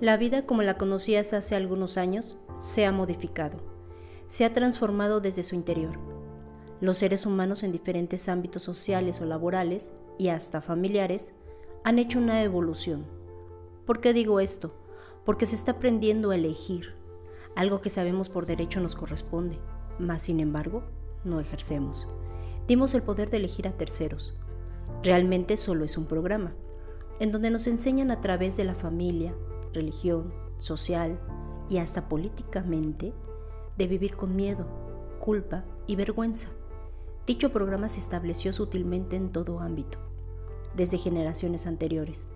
La vida como la conocías hace algunos años se ha modificado, se ha transformado desde su interior. Los seres humanos en diferentes ámbitos sociales o laborales y hasta familiares han hecho una evolución. ¿Por qué digo esto? Porque se está aprendiendo a elegir. Algo que sabemos por derecho nos corresponde, mas sin embargo no ejercemos. Dimos el poder de elegir a terceros. Realmente solo es un programa, en donde nos enseñan a través de la familia, religión, social y hasta políticamente de vivir con miedo, culpa y vergüenza. Dicho programa se estableció sutilmente en todo ámbito, desde generaciones anteriores.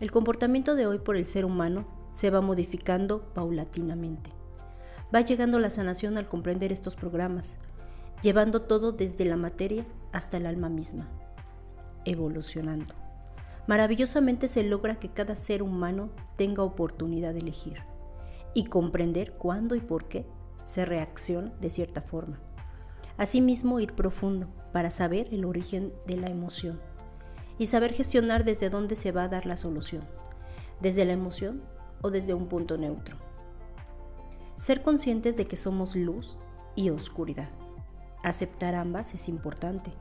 El comportamiento de hoy por el ser humano se va modificando paulatinamente. Va llegando la sanación al comprender estos programas, llevando todo desde la materia hasta el alma misma, evolucionando. Maravillosamente se logra que cada ser humano tenga oportunidad de elegir y comprender cuándo y por qué se reacciona de cierta forma. Asimismo, ir profundo para saber el origen de la emoción y saber gestionar desde dónde se va a dar la solución, desde la emoción o desde un punto neutro. Ser conscientes de que somos luz y oscuridad. Aceptar ambas es importante,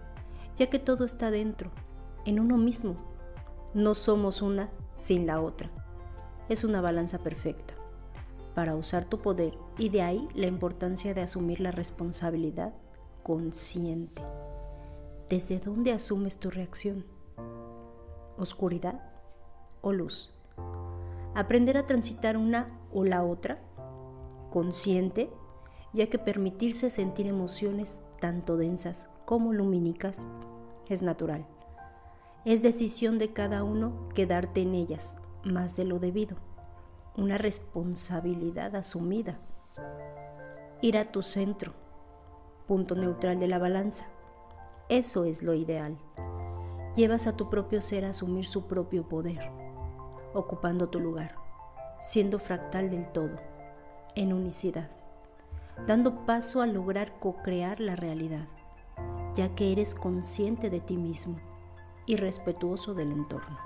ya que todo está dentro, en uno mismo no somos una sin la otra. Es una balanza perfecta para usar tu poder y de ahí la importancia de asumir la responsabilidad consciente. ¿Desde dónde asumes tu reacción? ¿Oscuridad o luz? Aprender a transitar una o la otra, consciente, ya que permitirse sentir emociones tanto densas como lumínicas es natural. Es decisión de cada uno quedarte en ellas más de lo debido. Una responsabilidad asumida. Ir a tu centro, punto neutral de la balanza. Eso es lo ideal. Llevas a tu propio ser a asumir su propio poder, ocupando tu lugar, siendo fractal del todo, en unicidad, dando paso a lograr co-crear la realidad, ya que eres consciente de ti mismo y respetuoso del entorno.